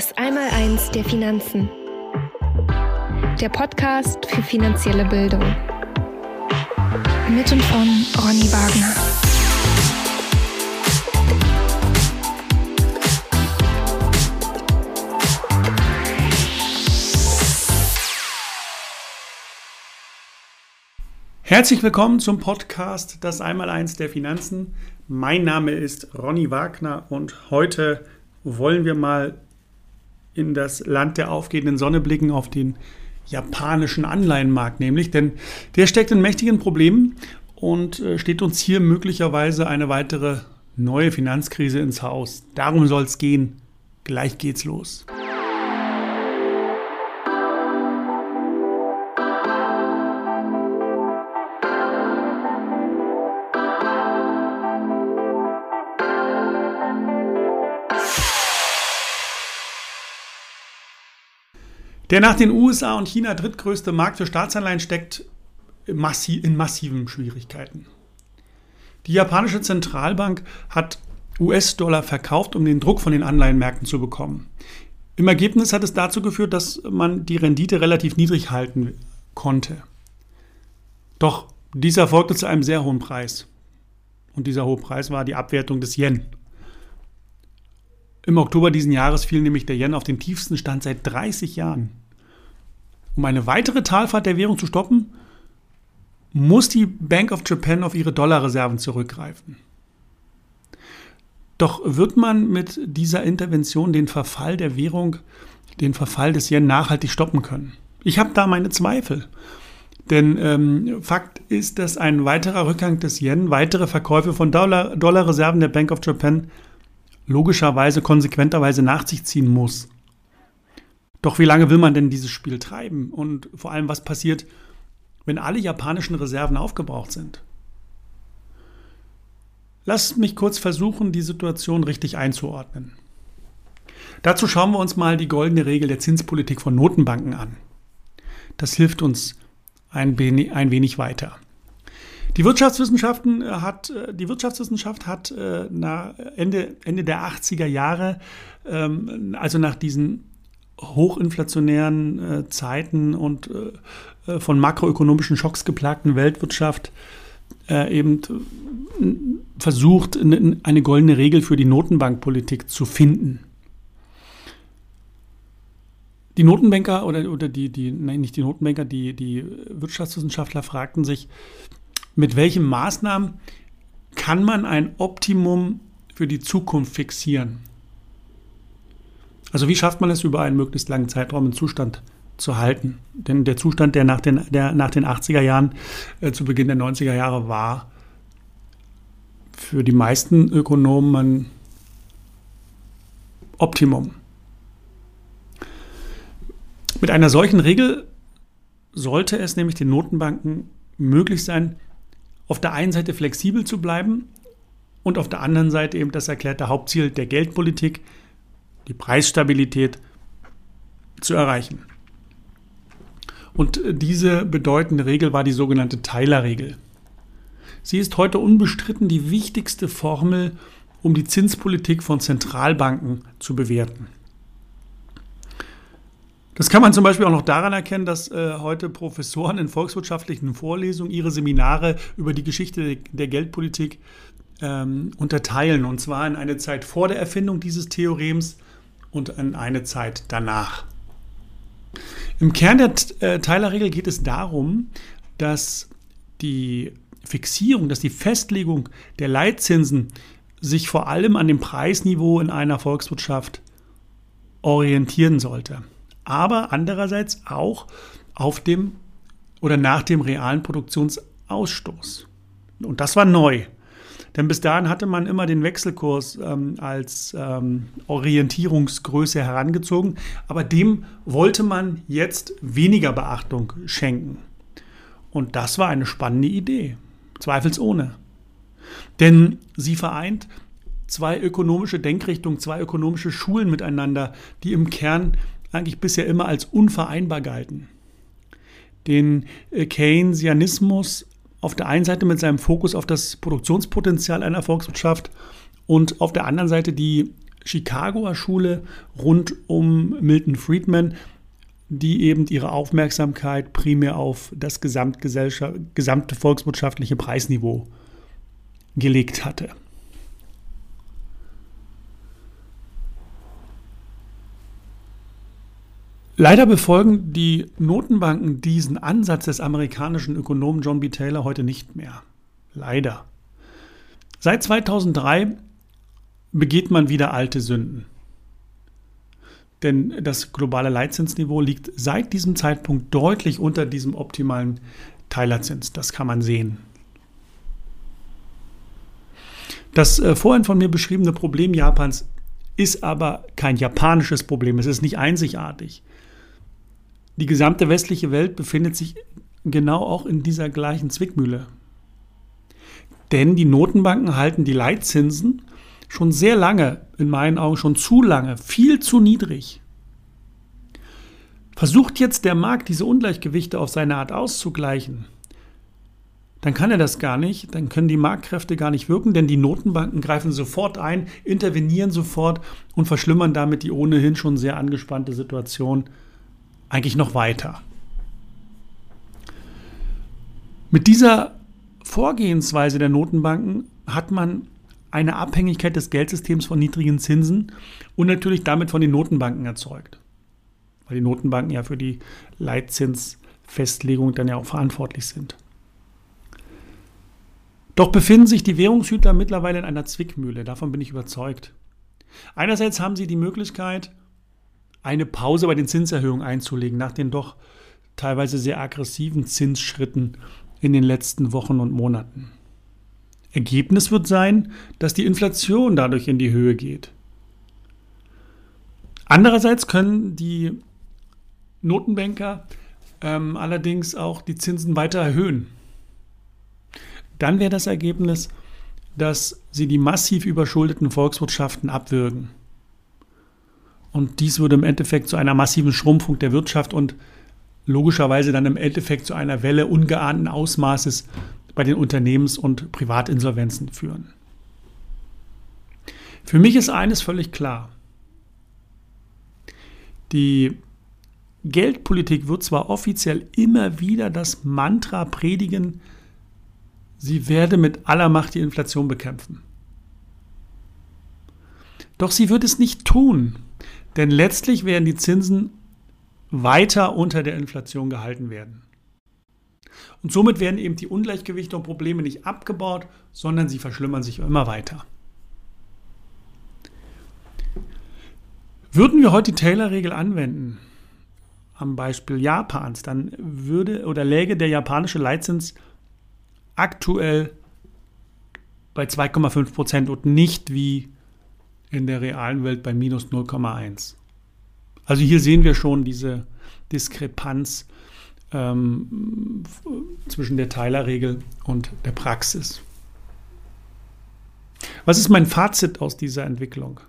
Das Einmaleins der Finanzen. Der Podcast für finanzielle Bildung. Mit und von Ronny Wagner. Herzlich willkommen zum Podcast Das Einmaleins der Finanzen. Mein Name ist Ronny Wagner und heute wollen wir mal in das Land der aufgehenden Sonne blicken, auf den japanischen Anleihenmarkt nämlich, denn der steckt in mächtigen Problemen und äh, steht uns hier möglicherweise eine weitere neue Finanzkrise ins Haus. Darum soll es gehen. Gleich geht's los. Der nach den USA und China drittgrößte Markt für Staatsanleihen steckt in massiven Schwierigkeiten. Die japanische Zentralbank hat US-Dollar verkauft, um den Druck von den Anleihenmärkten zu bekommen. Im Ergebnis hat es dazu geführt, dass man die Rendite relativ niedrig halten konnte. Doch dies erfolgte zu einem sehr hohen Preis. Und dieser hohe Preis war die Abwertung des Yen. Im Oktober diesen Jahres fiel nämlich der Yen auf den tiefsten Stand seit 30 Jahren. Um eine weitere Talfahrt der Währung zu stoppen, muss die Bank of Japan auf ihre Dollarreserven zurückgreifen. Doch wird man mit dieser Intervention den Verfall der Währung, den Verfall des Yen nachhaltig stoppen können? Ich habe da meine Zweifel. Denn ähm, Fakt ist, dass ein weiterer Rückgang des Yen, weitere Verkäufe von Dollar, Dollarreserven der Bank of Japan logischerweise konsequenterweise nach sich ziehen muss. Doch wie lange will man denn dieses Spiel treiben? Und vor allem, was passiert, wenn alle japanischen Reserven aufgebraucht sind? Lasst mich kurz versuchen, die Situation richtig einzuordnen. Dazu schauen wir uns mal die goldene Regel der Zinspolitik von Notenbanken an. Das hilft uns ein wenig, ein wenig weiter. Die Wirtschaftswissenschaften äh, hat, äh, die Wirtschaftswissenschaft hat äh, Ende, Ende der 80er Jahre, ähm, also nach diesen hochinflationären äh, Zeiten und äh, äh, von makroökonomischen Schocks geplagten Weltwirtschaft äh, eben äh, versucht, eine goldene Regel für die Notenbankpolitik zu finden. Die Notenbanker oder, oder die, die, nein, nicht die Notenbanker, die, die Wirtschaftswissenschaftler fragten sich, mit welchen Maßnahmen kann man ein Optimum für die Zukunft fixieren? Also wie schafft man es über einen möglichst langen Zeitraum einen Zustand zu halten? Denn der Zustand, der nach den, der nach den 80er Jahren äh, zu Beginn der 90er Jahre war, für die meisten Ökonomen ein Optimum. Mit einer solchen Regel sollte es nämlich den Notenbanken möglich sein, auf der einen Seite flexibel zu bleiben und auf der anderen Seite eben das erklärte Hauptziel der Geldpolitik, die Preisstabilität zu erreichen. Und diese bedeutende Regel war die sogenannte Tyler-Regel. Sie ist heute unbestritten die wichtigste Formel, um die Zinspolitik von Zentralbanken zu bewerten. Das kann man zum Beispiel auch noch daran erkennen, dass äh, heute Professoren in volkswirtschaftlichen Vorlesungen ihre Seminare über die Geschichte der Geldpolitik ähm, unterteilen. Und zwar in eine Zeit vor der Erfindung dieses Theorems und in eine Zeit danach. Im Kern der äh, Teilerregel geht es darum, dass die Fixierung, dass die Festlegung der Leitzinsen sich vor allem an dem Preisniveau in einer Volkswirtschaft orientieren sollte. Aber andererseits auch auf dem oder nach dem realen Produktionsausstoß. Und das war neu. Denn bis dahin hatte man immer den Wechselkurs ähm, als ähm, Orientierungsgröße herangezogen, aber dem wollte man jetzt weniger Beachtung schenken. Und das war eine spannende Idee, zweifelsohne. Denn sie vereint zwei ökonomische Denkrichtungen, zwei ökonomische Schulen miteinander, die im Kern eigentlich bisher immer als unvereinbar galten. Den äh, Keynesianismus auf der einen Seite mit seinem Fokus auf das Produktionspotenzial einer Volkswirtschaft und auf der anderen Seite die Chicagoer Schule rund um Milton Friedman, die eben ihre Aufmerksamkeit primär auf das gesamte volkswirtschaftliche Preisniveau gelegt hatte. Leider befolgen die Notenbanken diesen Ansatz des amerikanischen Ökonomen John B. Taylor heute nicht mehr. Leider. Seit 2003 begeht man wieder alte Sünden. Denn das globale Leitzinsniveau liegt seit diesem Zeitpunkt deutlich unter diesem optimalen Teilerzins. Das kann man sehen. Das äh, vorhin von mir beschriebene Problem Japans ist aber kein japanisches Problem. Es ist nicht einzigartig. Die gesamte westliche Welt befindet sich genau auch in dieser gleichen Zwickmühle. Denn die Notenbanken halten die Leitzinsen schon sehr lange, in meinen Augen schon zu lange, viel zu niedrig. Versucht jetzt der Markt diese Ungleichgewichte auf seine Art auszugleichen, dann kann er das gar nicht, dann können die Marktkräfte gar nicht wirken, denn die Notenbanken greifen sofort ein, intervenieren sofort und verschlimmern damit die ohnehin schon sehr angespannte Situation eigentlich noch weiter. Mit dieser Vorgehensweise der Notenbanken hat man eine Abhängigkeit des Geldsystems von niedrigen Zinsen und natürlich damit von den Notenbanken erzeugt. Weil die Notenbanken ja für die Leitzinsfestlegung dann ja auch verantwortlich sind. Doch befinden sich die Währungshüter mittlerweile in einer Zwickmühle, davon bin ich überzeugt. Einerseits haben sie die Möglichkeit, eine Pause bei den Zinserhöhungen einzulegen, nach den doch teilweise sehr aggressiven Zinsschritten in den letzten Wochen und Monaten. Ergebnis wird sein, dass die Inflation dadurch in die Höhe geht. Andererseits können die Notenbanker ähm, allerdings auch die Zinsen weiter erhöhen. Dann wäre das Ergebnis, dass sie die massiv überschuldeten Volkswirtschaften abwürgen. Und dies würde im Endeffekt zu einer massiven Schrumpfung der Wirtschaft und logischerweise dann im Endeffekt zu einer Welle ungeahnten Ausmaßes bei den Unternehmens- und Privatinsolvenzen führen. Für mich ist eines völlig klar. Die Geldpolitik wird zwar offiziell immer wieder das Mantra predigen, sie werde mit aller Macht die Inflation bekämpfen. Doch sie wird es nicht tun, denn letztlich werden die Zinsen weiter unter der Inflation gehalten werden. Und somit werden eben die Ungleichgewichte und Probleme nicht abgebaut, sondern sie verschlimmern sich immer weiter. Würden wir heute die Taylor-Regel anwenden, am Beispiel Japans, dann würde oder läge der japanische Leitzins aktuell bei 2,5 Prozent und nicht wie in der realen Welt bei minus 0,1. Also hier sehen wir schon diese Diskrepanz ähm, zwischen der Teilerregel und der Praxis. Was ist mein Fazit aus dieser Entwicklung?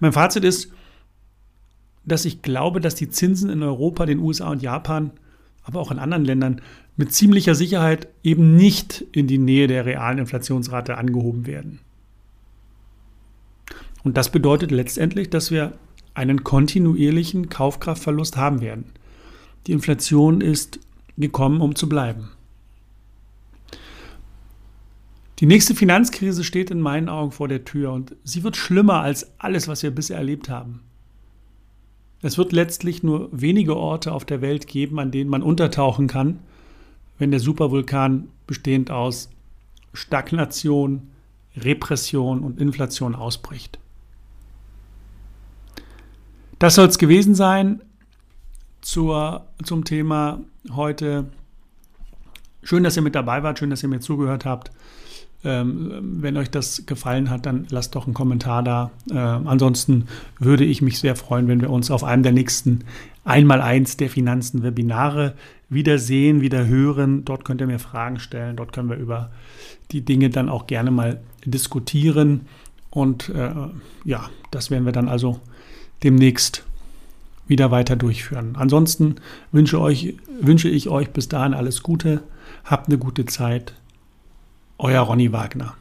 Mein Fazit ist, dass ich glaube, dass die Zinsen in Europa, den USA und Japan, aber auch in anderen Ländern mit ziemlicher Sicherheit eben nicht in die Nähe der realen Inflationsrate angehoben werden. Und das bedeutet letztendlich, dass wir einen kontinuierlichen Kaufkraftverlust haben werden. Die Inflation ist gekommen, um zu bleiben. Die nächste Finanzkrise steht in meinen Augen vor der Tür und sie wird schlimmer als alles, was wir bisher erlebt haben. Es wird letztlich nur wenige Orte auf der Welt geben, an denen man untertauchen kann, wenn der Supervulkan bestehend aus Stagnation, Repression und Inflation ausbricht. Das soll es gewesen sein zur, zum Thema heute. Schön, dass ihr mit dabei wart, schön, dass ihr mir zugehört habt. Ähm, wenn euch das gefallen hat, dann lasst doch einen Kommentar da. Äh, ansonsten würde ich mich sehr freuen, wenn wir uns auf einem der nächsten Einmaleins der Finanzen-Webinare wiedersehen, wieder hören. Dort könnt ihr mir Fragen stellen. Dort können wir über die Dinge dann auch gerne mal diskutieren. Und äh, ja, das werden wir dann also demnächst wieder weiter durchführen. Ansonsten wünsche, euch, wünsche ich euch bis dahin alles Gute, habt eine gute Zeit. Euer Ronny Wagner.